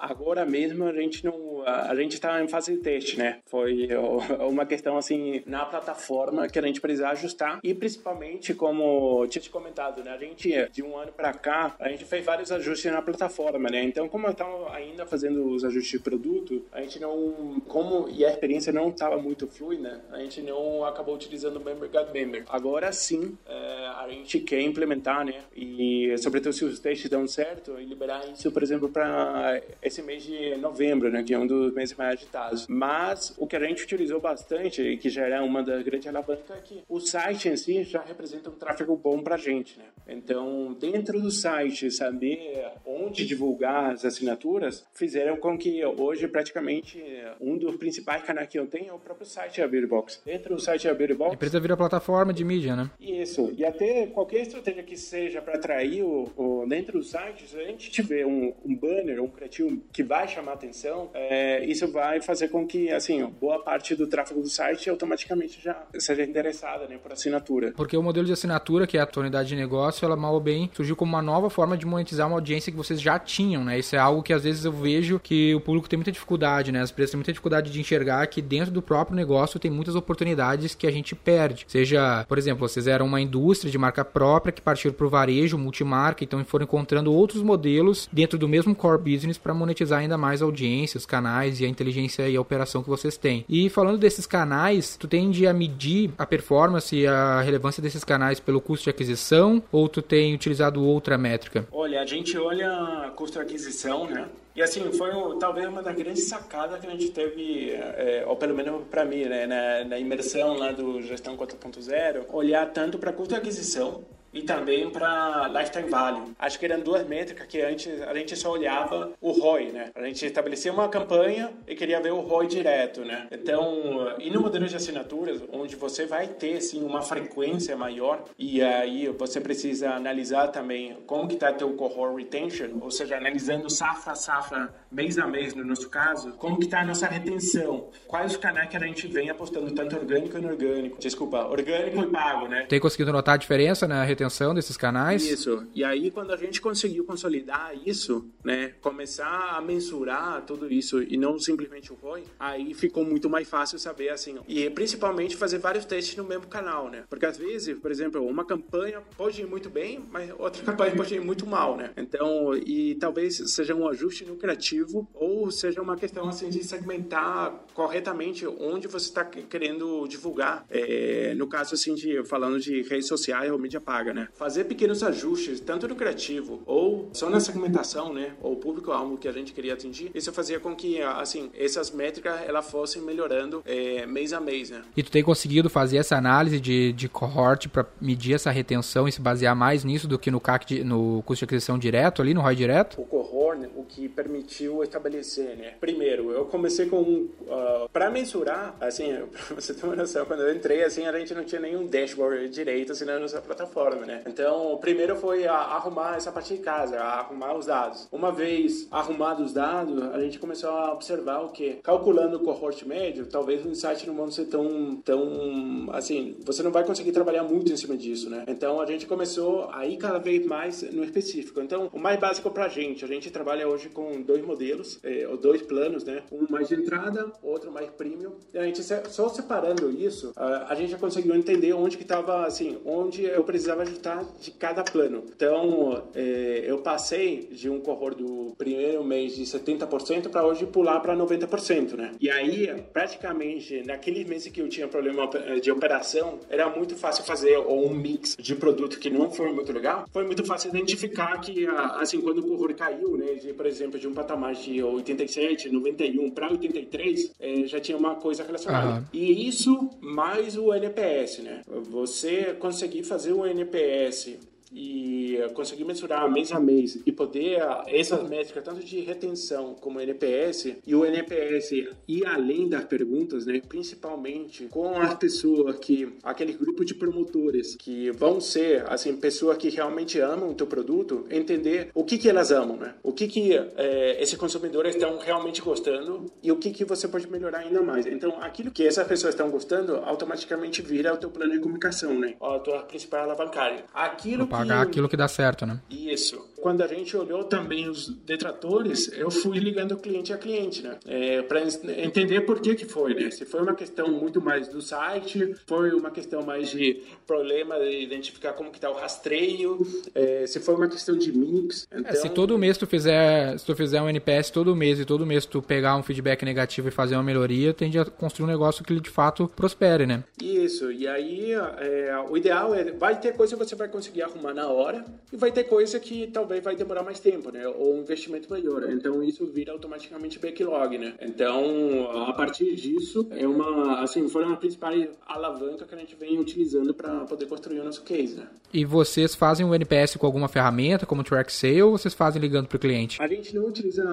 agora mesmo a gente não, a gente está em fase de teste, né? Foi uma questão assim na plataforma que a gente precisa ajustar e principalmente como tinha te comentado, né? A gente de um ano para cá a gente fez vários ajustes na plataforma, né? Então como estava ainda fazendo os ajustes de produto, a gente não, como e a experiência não estava muito fluida, a gente não acabou utilizando o Member Get Member. Agora sim, é, a gente quer implementar, né? E sobretudo se os testes dão certo, e liberar isso, por exemplo, para esse mês de novembro, né? Que é um dos meses mais agitados. Mas o que a gente utilizou bastante, e que já era uma das grandes alavancas, é que o site em si já representa um tráfego bom para a gente, né? Então, dentro do site, saber onde divulgar as assinaturas, fizeram com que hoje praticamente um dos principais canais que eu tenho é o próprio site da Beautybox. Dentro do site da Beautybox... A empresa vira plataforma de mídia, né? Isso. E até qualquer estratégia que seja para atrair o, o, dentro do site, se a gente tiver um, um banner, um criativo que vai chamar atenção, é, isso vai fazer com que, assim, boa parte do tráfego do site automaticamente já seja interessada, né, por assinatura. Porque o modelo de assinatura, que é a tua unidade de negócio, ela mal ou bem surgiu como uma nova forma de monetizar uma audiência que vocês já tinham, né? Isso é algo que às vezes eu vejo que o público tem muita dificuldade, né? As empresas têm muita dificuldade de enxergar que dentro do próprio negócio tem muitas oportunidades que a gente perde. Seja, por exemplo, vocês eram uma indústria de marca própria que partiram para o varejo, multimarca, então foram encontrando outros modelos dentro do mesmo core business para monetizar ainda mais a audiência, os canais e a inteligência e a operação que vocês têm. E falando desses canais, tu tende a medir a performance e a relevância desses canais pelo custo de aquisição ou tu tem utilizado outra métrica? Olha, a gente olha custo de aquisição, né? E assim, foi talvez uma das grandes sacadas que a gente teve, é, ou pelo menos para mim, né, na, na, imersão lá do Gestão 4.0, olhar tanto para custo de aquisição e também para lifetime value. Acho que eram duas métricas que antes a gente só olhava o ROI, né? A gente estabelecia uma campanha e queria ver o ROI direto, né? Então, e no modelo de assinaturas, onde você vai ter sim uma frequência maior e aí você precisa analisar também como que está teu cohort retention, ou seja, analisando safra a safra, mês a mês no nosso caso, como que está a nossa retenção, quais os canais que a gente vem apostando tanto orgânico e inorgânico, desculpa, orgânico e pago, né? Tem conseguido notar a diferença na retenção retenção desses canais? Isso. E aí, quando a gente conseguiu consolidar isso, né, começar a mensurar tudo isso e não simplesmente o ROI, aí ficou muito mais fácil saber, assim, e principalmente fazer vários testes no mesmo canal, né? Porque às vezes, por exemplo, uma campanha pode ir muito bem, mas outra campanha pode ir muito mal, né? Então, e talvez seja um ajuste no criativo ou seja uma questão, assim, de segmentar corretamente onde você está querendo divulgar. É, no caso, assim, de falando de redes sociais ou mídia paga né? Fazer pequenos ajustes, tanto no criativo ou só na segmentação, né? Ou o público-alvo que a gente queria atingir, isso fazia com que, assim, essas métricas elas fossem melhorando é, mês a mês, né? E tu tem conseguido fazer essa análise de, de cohort para medir essa retenção e se basear mais nisso do que no CAC, de, no custo de aquisição direto ali, no ROI direto? O cohort, o que permitiu estabelecer, né? Primeiro, eu comecei com, uh, para mensurar, assim, pra você ter uma noção, quando eu entrei, assim, a gente não tinha nenhum dashboard direito, assim, na nossa plataforma, né? Então, primeiro foi a, arrumar essa parte de casa, arrumar os dados. Uma vez arrumados os dados, a gente começou a observar o que? Calculando o cohort médio, talvez o insight não vão ser tão, tão, assim, você não vai conseguir trabalhar muito em cima disso, né? Então, a gente começou a ir cada vez mais no específico. Então, o mais básico pra gente, a gente trabalha hoje com dois modelos, é, ou dois planos, né? Um mais de entrada, outro mais premium. E a gente só separando isso, a gente já conseguiu entender onde que estava, assim, onde eu precisava ajustar de cada plano. Então, é, eu passei de um cohort do primeiro mês de 70% para hoje pular para 90%, né? E aí, praticamente, naquele mês que eu tinha problema de operação, era muito fácil fazer ou um mix de produto que não foi muito legal. Foi muito fácil identificar que, assim, quando o cohort caiu, né, de, por exemplo, de um patamar de 87, 91 para 83, é, já tinha uma coisa relacionada. Uhum. E isso mais o NPS, né? Você conseguir fazer o NPS GPS e conseguir mensurar mês a mês e poder essas métricas tanto de retenção como NPS e o NPS ir além das perguntas, né, principalmente com as pessoas que aquele grupo de promotores que vão ser assim pessoas que realmente amam o teu produto, entender o que que elas amam, né? O que que é, esses consumidores estão realmente gostando e o que que você pode melhorar ainda mais. Então, aquilo que essas pessoas estão gostando automaticamente vira o teu plano de comunicação, né? A tua principal alavancagem. Aquilo Opa pagar aquilo que dá certo, né? Isso. Quando a gente olhou também os detratores, eu fui ligando cliente a cliente, né? É, para entender por que que foi, né? Se foi uma questão muito mais do site, foi uma questão mais de problema de identificar como que tá o rastreio, é, se foi uma questão de mix. Então... É, se então todo mês tu fizer, se tu fizer um NPS todo mês e todo mês tu pegar um feedback negativo e fazer uma melhoria, tende a construir um negócio que de fato prospere, né? Isso. E aí, é, o ideal é, vai ter coisa que você vai conseguir arrumar na hora e vai ter coisa que talvez vai demorar mais tempo, né? Ou um investimento maior. Então isso vira automaticamente backlog, né? Então a partir disso é uma, assim, foi uma principal alavanca que a gente vem utilizando para poder construir o nosso case, né? E vocês fazem o NPS com alguma ferramenta, como Track Sale, ou vocês fazem ligando para o cliente? A gente não utiliza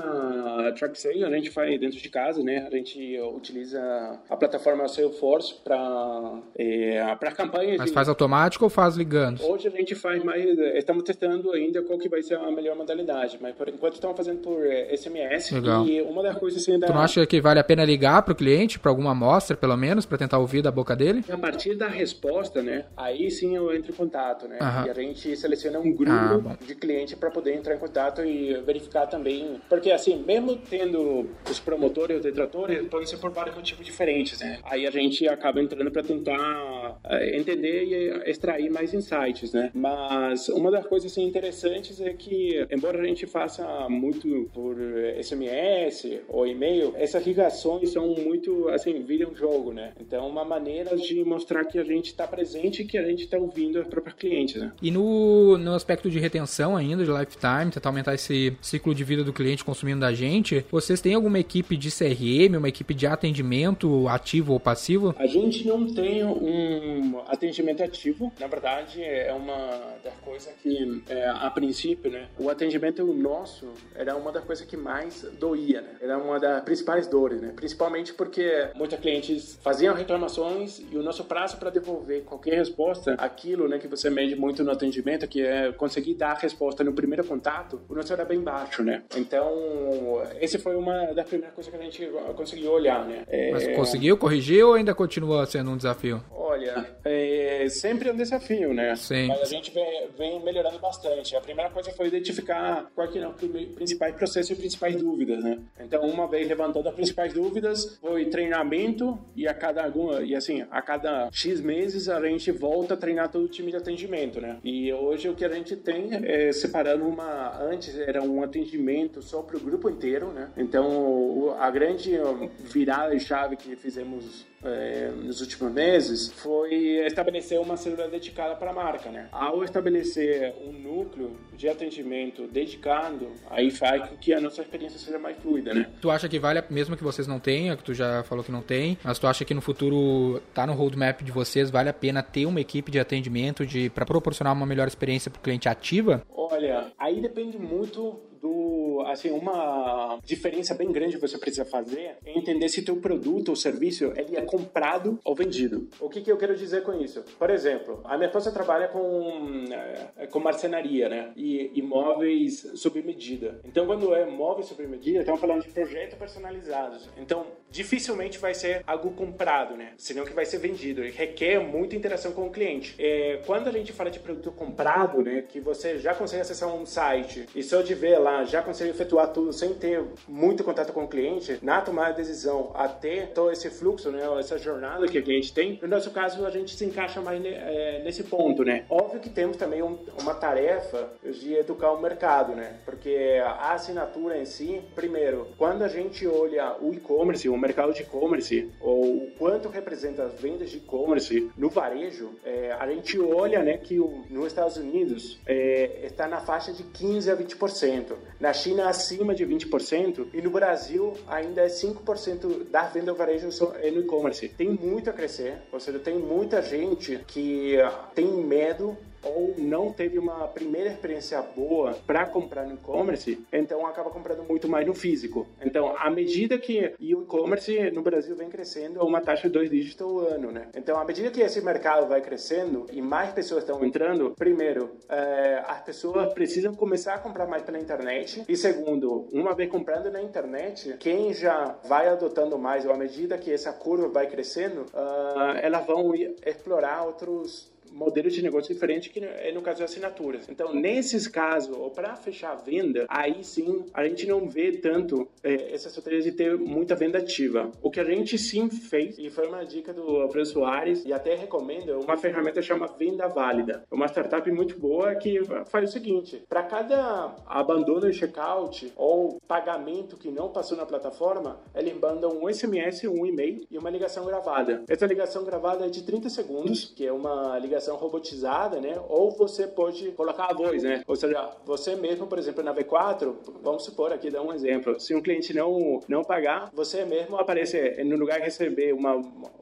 Track Sale, a gente faz dentro de casa, né? A gente utiliza a plataforma Salesforce para é, para campanhas. Mas de... faz automático ou faz ligando? Hoje a gente faz mais estamos testando ainda qual que vai ser a melhor modalidade, mas por enquanto estamos fazendo por SMS. Legal. E uma das coisas assim, da... Tu não acha que vale a pena ligar para o cliente, para alguma amostra, pelo menos, para tentar ouvir da boca dele? A partir da resposta, né? Aí sim eu entro em contato, né? E a gente seleciona um grupo ah, de cliente para poder entrar em contato e verificar também. Porque assim, mesmo tendo os promotores e os detratores, podem ser por vários motivos diferentes, né? Aí a gente acaba entrando para tentar eh, entender e extrair mais insights, né? Mas uma das coisas assim, interessantes é que, embora a gente faça muito por SMS ou e-mail, essas ligações são muito, assim, viram jogo, né? Então, uma maneira de mostrar que a gente está presente e que a gente está ouvindo as próprias clientes, né? E no, no aspecto de retenção ainda, de lifetime, tentar aumentar esse ciclo de vida do cliente consumindo da gente, vocês têm alguma equipe de CRM, uma equipe de atendimento ativo ou passivo? A gente não tem um atendimento ativo, na verdade, é uma das coisas que, é, a princípio, né, o atendimento nosso era uma das coisas que mais doía, né? Era uma das principais dores, né? Principalmente porque muitos clientes faziam reclamações e o nosso prazo para devolver qualquer resposta, aquilo, né, que você mede muito no atendimento, que é conseguir dar a resposta no primeiro contato, o nosso era bem baixo, né? Então, esse foi uma das primeiras coisas que a gente conseguiu olhar, né? É... Mas conseguiu corrigir ou ainda continua sendo um desafio? Olha, é sempre um desafio, né? Sim. Mas a gente vem, vem melhorando bastante. A primeira coisa foi identificar quais eram os principais processos e principais dúvidas, né? Então, uma vez levantando as principais dúvidas, foi treinamento e a cada alguma e assim, a cada X meses a gente volta a treinar todo o time de atendimento, né? E hoje o que a gente tem é separando uma antes era um atendimento só para o grupo inteiro, né? Então, a grande virada de chave que fizemos é, nos últimos meses foi estabelecer uma célula dedicada para a marca, né? Ao estabelecer um núcleo de atendimento dedicado, aí faz com que a nossa experiência seja mais fluida, né? Tu acha que vale, mesmo que vocês não tenham, que tu já falou que não tem, mas tu acha que no futuro tá no roadmap de vocês, vale a pena ter uma equipe de atendimento de para proporcionar uma melhor experiência para o cliente ativa? Olha, aí depende muito do, assim, uma diferença bem grande que você precisa fazer é entender se teu produto ou serviço ele é comprado ou vendido. O que, que eu quero dizer com isso? Por exemplo, a minha esposa trabalha com, é, com marcenaria, né? E imóveis sob medida. Então, quando é móveis sob medida, estamos falando de projetos personalizados. Então, dificilmente vai ser algo comprado, né? Senão que vai ser vendido. E requer muita interação com o cliente. É, quando a gente fala de produto comprado, né? Que você já consegue acessar um site e só de ver lá já consegue efetuar tudo sem ter muito contato com o cliente, na tomada de decisão até todo esse fluxo, né, essa jornada que o cliente tem, no nosso caso a gente se encaixa mais é, nesse ponto, né? Óbvio que temos também um, uma tarefa de educar o mercado, né? Porque a assinatura em si, primeiro, quando a gente olha o e-commerce, o mercado de e-commerce, ou o quanto representa as vendas de e-commerce no varejo, é, a gente olha, né, que o, nos Estados Unidos é, está na faixa de 15 a 20%. Na China, acima de 20%. E no Brasil, ainda é 5% da venda ao varejo é no e-commerce. Tem muito a crescer. Ou seja, tem muita gente que tem medo ou não teve uma primeira experiência boa para comprar no e-commerce, então acaba comprando muito mais no físico. Então, à medida que e o e-commerce no Brasil vem crescendo a uma taxa de dois dígitos ao ano, né? Então, à medida que esse mercado vai crescendo e mais pessoas estão entrando, primeiro, é, as pessoas precisam começar a comprar mais pela internet e segundo, uma vez comprando na internet, quem já vai adotando mais ou à medida que essa curva vai crescendo, uh, elas vão explorar outros modelos de negócio diferentes que é no caso de assinaturas. Então, nesses casos, ou para fechar a venda, aí sim a gente não vê tanto é, essa estratégia de ter muita venda ativa. O que a gente sim fez, e foi uma dica do Alfredo Soares, e até recomendo, uma ferramenta chamada Venda Válida. É uma startup muito boa que faz o seguinte: para cada abandono de checkout ou pagamento que não passou na plataforma, ele manda um SMS, um e-mail e uma ligação gravada. Essa ligação gravada é de 30 segundos, que é uma ligação ligação robotizada, né? Ou você pode colocar a voz, né? Ou seja, você mesmo, por exemplo, na V4, vamos supor aqui, dar um exemplo. Se um cliente não, não pagar, você mesmo aparecer no lugar de receber uma,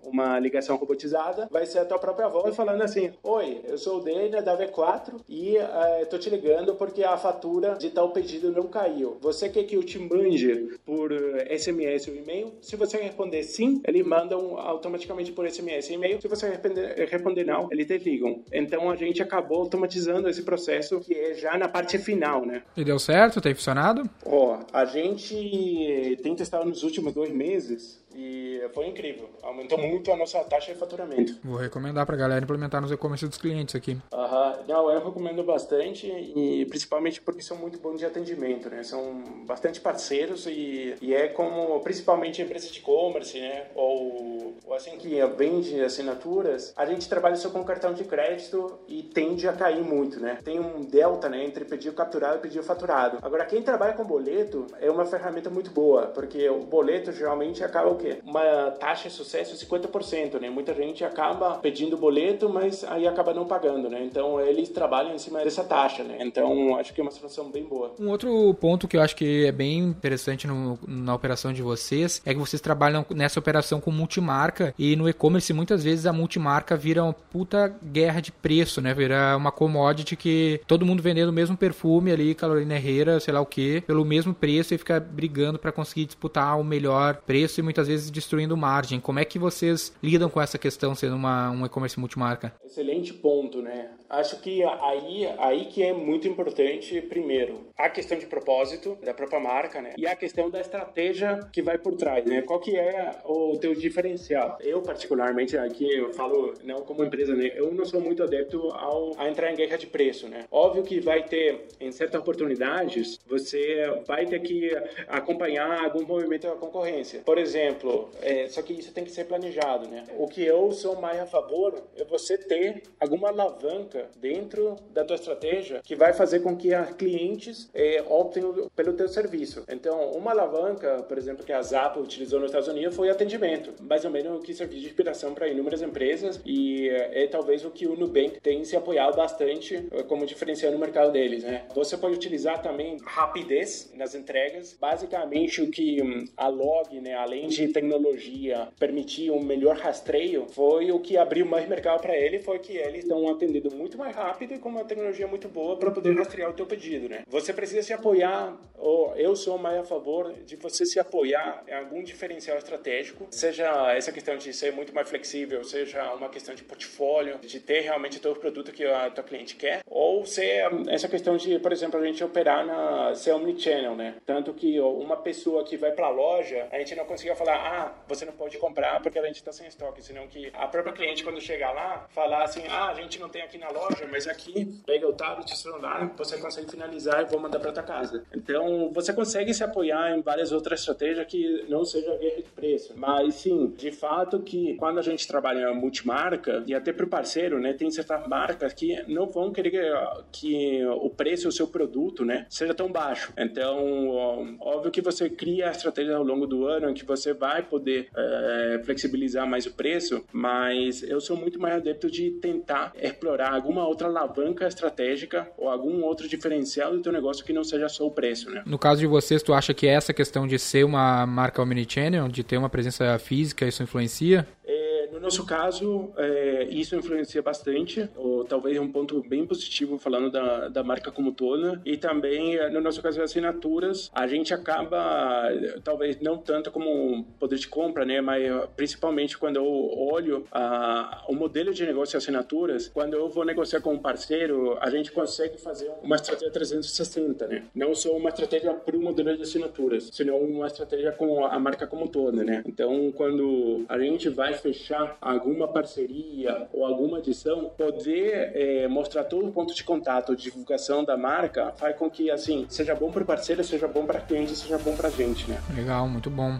uma ligação robotizada, vai ser a tua própria voz falando assim: Oi, eu sou o Dana da V4 e uh, tô te ligando porque a fatura de tal pedido não caiu. Você quer que eu te mande por SMS ou e-mail? Se você responder sim, ele manda automaticamente por SMS e e-mail. Se você responder, responder não, ele te ligam. Então a gente acabou automatizando esse processo que é já na parte final, né? E deu certo? Tem funcionado? Ó, a gente tem testado nos últimos dois meses e foi incrível. Aumentou muito a nossa taxa de faturamento. Vou recomendar pra galera implementar nos e-commerce dos clientes aqui. Aham. Não, eu recomendo bastante e principalmente porque são muito bons de atendimento, né? São bastante parceiros e, e é como principalmente empresas de e-commerce, né? Ou, ou assim que vende assinaturas, a gente trabalha só com cartão de crédito e tende a cair muito, né? Tem um delta, né, entre pedido capturado e pedido faturado. Agora, quem trabalha com boleto é uma ferramenta muito boa, porque o boleto geralmente acaba o quê? Uma taxa de sucesso de 50%, né? Muita gente acaba pedindo boleto, mas aí acaba não pagando, né? Então, eles trabalham em cima dessa taxa, né? Então, acho que é uma situação bem boa. Um outro ponto que eu acho que é bem interessante no, na operação de vocês é que vocês trabalham nessa operação com multimarca e no e-commerce muitas vezes a multimarca vira uma puta guerra de preço, né? Vira uma commodity que todo mundo vendendo o mesmo perfume ali, Carolina Herrera, sei lá o que, pelo mesmo preço e fica brigando para conseguir disputar o melhor preço e muitas vezes destruindo margem. Como é que vocês lidam com essa questão sendo uma, um e-commerce multimarca? Excelente ponto, né? Acho que aí, aí que é muito importante, primeiro, a questão de propósito da própria marca, né? E a questão da estratégia que vai por trás, né? Qual que é o teu diferencial? Eu, particularmente, aqui eu falo não como empresa, né? Eu não sou muito adepto ao, a entrar em guerra de preço, né? Óbvio que vai ter, em certas oportunidades, você vai ter que acompanhar algum movimento da concorrência. Por exemplo, exemplo, é, só que isso tem que ser planejado, né? O que eu sou mais a favor é você ter alguma alavanca dentro da tua estratégia que vai fazer com que as clientes é, optem pelo teu serviço. Então, uma alavanca, por exemplo, que a Zap utilizou nos Estados Unidos foi atendimento, mais ou menos o que serviu de inspiração para inúmeras empresas e é, é talvez o que o Nubank tem se apoiado bastante é, como diferencial no mercado deles, né? Você pode utilizar também rapidez nas entregas. Basicamente, o que hum, a Log, né, além de tecnologia, permitir um melhor rastreio, foi o que abriu mais mercado para ele, foi que eles estão atendendo muito mais rápido e com uma tecnologia muito boa para poder rastrear o teu pedido, né? Você precisa se apoiar, ou eu sou mais a favor de você se apoiar em algum diferencial estratégico, seja essa questão de ser muito mais flexível, seja uma questão de portfólio, de ter realmente todo o produto que a tua cliente quer, ou ser essa questão de, por exemplo, a gente operar na ser omnichannel, né? Tanto que uma pessoa que vai para a loja, a gente não conseguia falar, ah, você não pode comprar porque a gente está sem estoque, senão que a própria cliente quando chegar lá, falar assim, ah, a gente não tem aqui na loja, mas aqui pega o tablet, o celular, você consegue finalizar e vou mandar para tua casa. Então, você consegue se apoiar em várias outras estratégias que não seja guerra de preço, mas sim, de fato que quando a gente trabalha multimarca e até para o parceiro, né, tem certas marcas que não vão querer que o preço do seu produto, né, seja tão baixo. Então, óbvio que você cria a estratégia ao longo do ano em que você vai poder é, flexibilizar mais o preço, mas eu sou muito mais adepto de tentar explorar alguma outra alavanca estratégica ou algum outro diferencial do teu negócio que não seja só o preço, né? No caso de vocês, tu acha que essa questão de ser uma marca omnichannel, de ter uma presença física, isso influencia? No nosso caso, é, isso influencia bastante, ou talvez um ponto bem positivo falando da, da marca como toda. E também, é, no nosso caso, assinaturas, a gente acaba, talvez não tanto como poder de compra, né? Mas principalmente quando eu olho a, o modelo de negócio de assinaturas, quando eu vou negociar com um parceiro, a gente consegue fazer uma estratégia 360, né? Não só uma estratégia para o modelo de assinaturas, senão uma estratégia com a marca como toda, né? Então, quando a gente vai fechar alguma parceria ou alguma adição, poder é, mostrar todo o ponto de contato, divulgação da marca, faz com que assim seja bom para o parceiro, seja bom para cliente, seja bom para a gente, né? Legal, muito bom.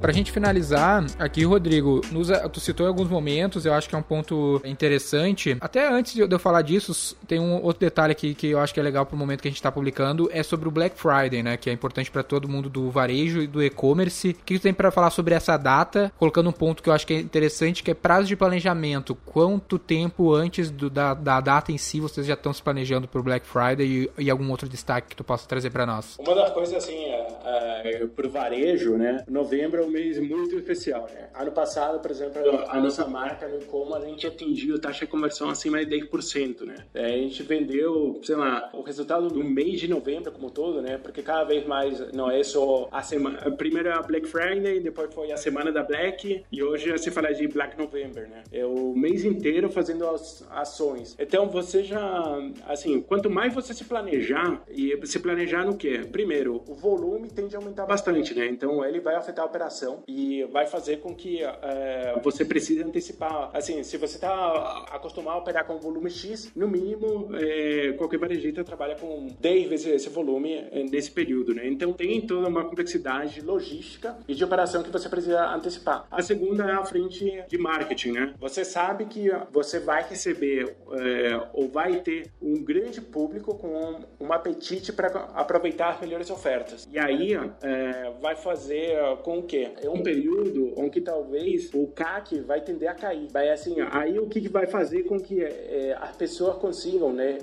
Pra gente finalizar, aqui, Rodrigo, nos, tu citou em alguns momentos, eu acho que é um ponto interessante. Até antes de eu falar disso, tem um outro detalhe aqui que eu acho que é legal pro momento que a gente tá publicando, é sobre o Black Friday, né? Que é importante para todo mundo do varejo e do e-commerce. O que tu tem para falar sobre essa data? Colocando um ponto que eu acho que é interessante, que é prazo de planejamento. Quanto tempo antes do, da, da data em si vocês já estão se planejando pro Black Friday e, e algum outro destaque que tu possa trazer para nós? Uma das coisas, assim, é, é, pro varejo, né? Novembro um mês muito especial, né? Ano passado, por exemplo, a nossa marca no como a gente atingiu taxa de conversão acima de 10%, né? É, a gente vendeu, sei lá, o resultado do mês de novembro como todo, né? Porque cada vez mais não é só a semana, a Black Friday, depois foi a semana da Black e hoje se fala de Black November, né? É o mês inteiro fazendo as ações. Então você já, assim, quanto mais você se planejar e se planejar no que? Primeiro, o volume tende a aumentar bastante, né? Então ele vai afetar a operação e vai fazer com que é, você precise antecipar. Assim, se você está acostumado a operar com volume X, no mínimo, é, qualquer varejista trabalha com 10 vezes esse volume é, nesse período, né? Então tem toda uma complexidade logística e de operação que você precisa antecipar. A segunda é a frente de marketing, né? Você sabe que você vai receber é, ou vai ter um grande público com um apetite para aproveitar as melhores ofertas. E aí é, vai fazer com que é um período onde talvez o CAC vai tender a cair. Vai assim, aí o que vai fazer com que é, as pessoas consigam, né,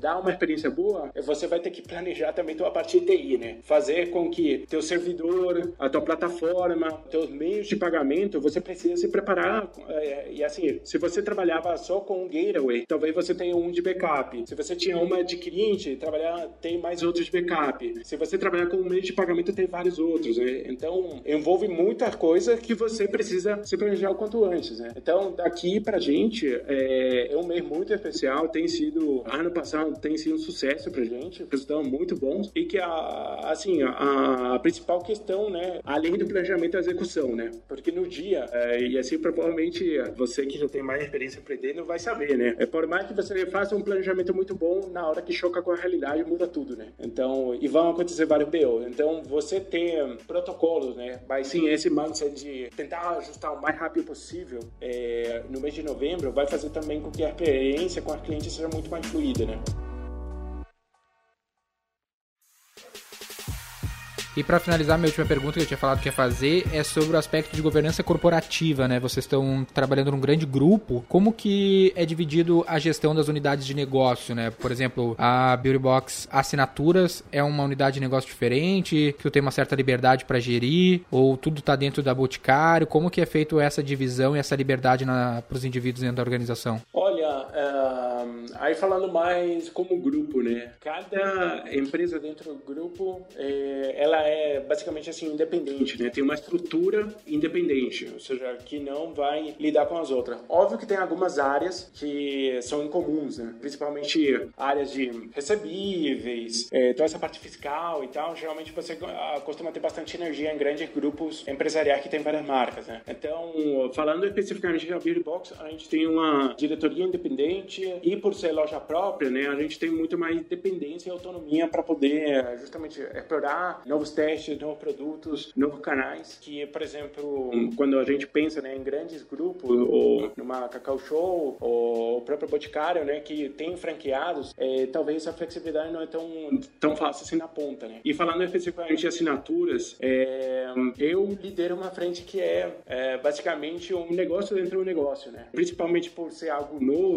dar uma experiência boa, é você vai ter que planejar também tua parte de TI, né? Fazer com que teu servidor, a tua plataforma, teus meios de pagamento, você precisa se preparar. É, e assim, se você trabalhava só com um gateway, talvez você tenha um de backup. Se você tinha uma de cliente, trabalhar tem mais outros de backup. Se você trabalhar com um meio de pagamento, tem vários outros. Né? Então, envolve envolve muita coisa que você precisa se planejar o quanto antes, né? Então, daqui pra gente, é, é um mês muito especial, tem sido, ano passado tem sido um sucesso pra gente, resultados muito bons, e que, a, assim, a, a principal questão, né, além do planejamento, é a execução, né? Porque no dia, é, e assim, provavelmente você que já tem mais experiência empreendendo vai saber, né? É, por mais que você faça um planejamento muito bom, na hora que choca com a realidade, muda tudo, né? Então, e vão acontecer vários BO. Então, você ter protocolos, né? Mas sim, esse mindset de tentar ajustar o mais rápido possível é, no mês de novembro vai fazer também com que a experiência com a cliente seja muito mais fluida, né? E para finalizar, minha última pergunta que eu tinha falado que ia fazer é sobre o aspecto de governança corporativa, né? Vocês estão trabalhando num grande grupo. Como que é dividido a gestão das unidades de negócio, né? Por exemplo, a Beauty Box Assinaturas é uma unidade de negócio diferente, que tu tem uma certa liberdade para gerir, ou tudo está dentro da Boticário? Como que é feito essa divisão e essa liberdade para os indivíduos dentro da organização? Olha, aí falando mais como grupo, né? Cada empresa dentro do grupo, é, ela é basicamente assim independente, né? Tem uma estrutura independente, ou seja, que não vai lidar com as outras. Óbvio que tem algumas áreas que são incomuns, né? Principalmente áreas de recebíveis, é, toda essa parte fiscal e tal. Geralmente você ah, costuma ter bastante energia em grandes grupos empresariais que tem várias marcas, né? Então, falando especificamente da Beauty Box, a gente tem uma diretoria independente e por ser loja própria, né? A gente tem muito mais independência e autonomia para poder justamente explorar novos testes, novos produtos, novos canais, que, por exemplo, quando a gente pensa né, em grandes grupos, ou numa Cacau Show, ou o próprio Boticário, né, que tem franqueados, é, talvez a flexibilidade não é tão, tão fácil assim na ponta, né? E falando especificamente de assinaturas, é, eu lidero uma frente que é, é, basicamente um negócio dentro do negócio, né? Principalmente por ser algo novo,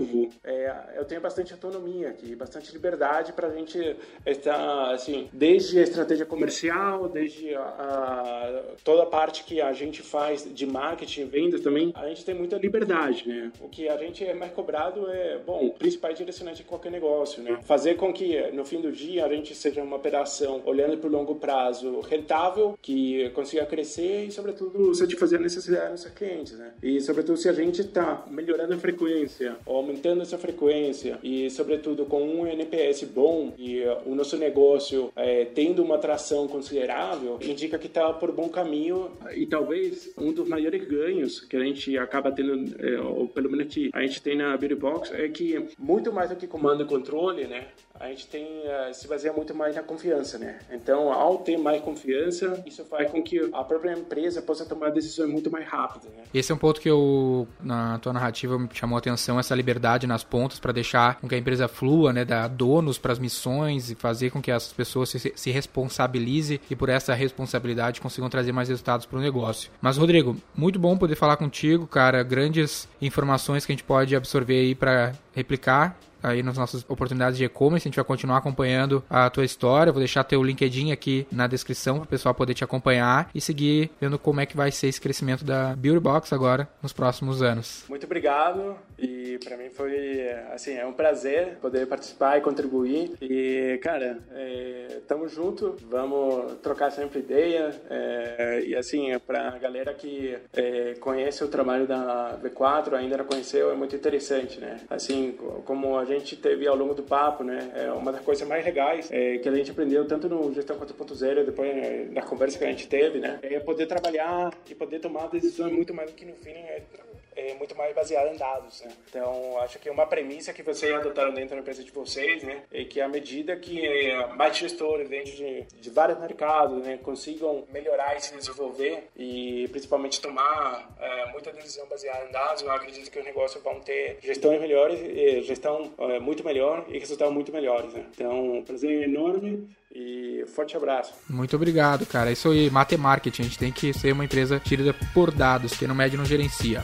é, eu tenho bastante autonomia aqui, bastante liberdade para a gente estar, assim, desde a estratégia comercial desde a, a, toda a parte que a gente faz de marketing, vendas também, a gente tem muita liberdade, né? O que a gente é mais cobrado é, bom, o principal é direcionante de qualquer negócio, né? Fazer com que no fim do dia a gente seja uma operação olhando para o longo prazo rentável, que consiga crescer e, sobretudo, satisfazer a necessidade dos clientes, né? E, sobretudo, se a gente está melhorando a frequência, aumentando essa frequência e, sobretudo, com um NPS bom e uh, o nosso negócio é, tendo uma atração considerável, indica que está por bom caminho e talvez um dos maiores ganhos que a gente acaba tendo, é, ou pelo menos que a gente tem na Beauty Box, é que muito mais do que comando e controle, né? a gente tem uh, se baseia muito mais na confiança, né? Então, ao ter mais confiança, isso faz com que a própria empresa possa tomar decisões muito mais rápidas, né? Esse é um ponto que eu na tua narrativa me chamou a atenção essa liberdade nas pontas para deixar com que a empresa flua, né, dar donos para as missões e fazer com que as pessoas se, se responsabilizem e por essa responsabilidade consigam trazer mais resultados para o negócio. Mas Rodrigo, muito bom poder falar contigo, cara, grandes informações que a gente pode absorver aí para replicar aí nas nossas oportunidades de e-commerce. A gente vai continuar acompanhando a tua história. Vou deixar teu LinkedIn aqui na descrição para o pessoal poder te acompanhar e seguir vendo como é que vai ser esse crescimento da Beauty Box agora nos próximos anos. Muito obrigado e para mim foi assim é um prazer poder participar e contribuir e cara é, tamo junto vamos trocar sempre ideia é, e assim para a galera que é, conhece o trabalho da V4 ainda não conheceu é muito interessante né assim como a gente teve ao longo do papo né é uma das coisas mais legais é, que a gente aprendeu tanto no gestão 4.0 depois né, na conversa que a gente teve né é poder trabalhar e poder tomar decisões muito mais do que no fim é é muito mais baseada em dados, né? Então, acho que uma premissa que vocês adotaram dentro da empresa de vocês, né, é que à medida que é, mais gestores dentro de, de vários mercados, né, consigam melhorar e se desenvolver e principalmente tomar é, muita decisão baseada em dados, eu acredito que os negócios vão ter gestões melhores, gestão é, muito melhor e resultados muito melhores, né? Então, um prazer enorme e forte abraço. Muito obrigado, cara. Isso aí, matemática. A gente tem que ser uma empresa tirada por dados, que não mede não gerencia.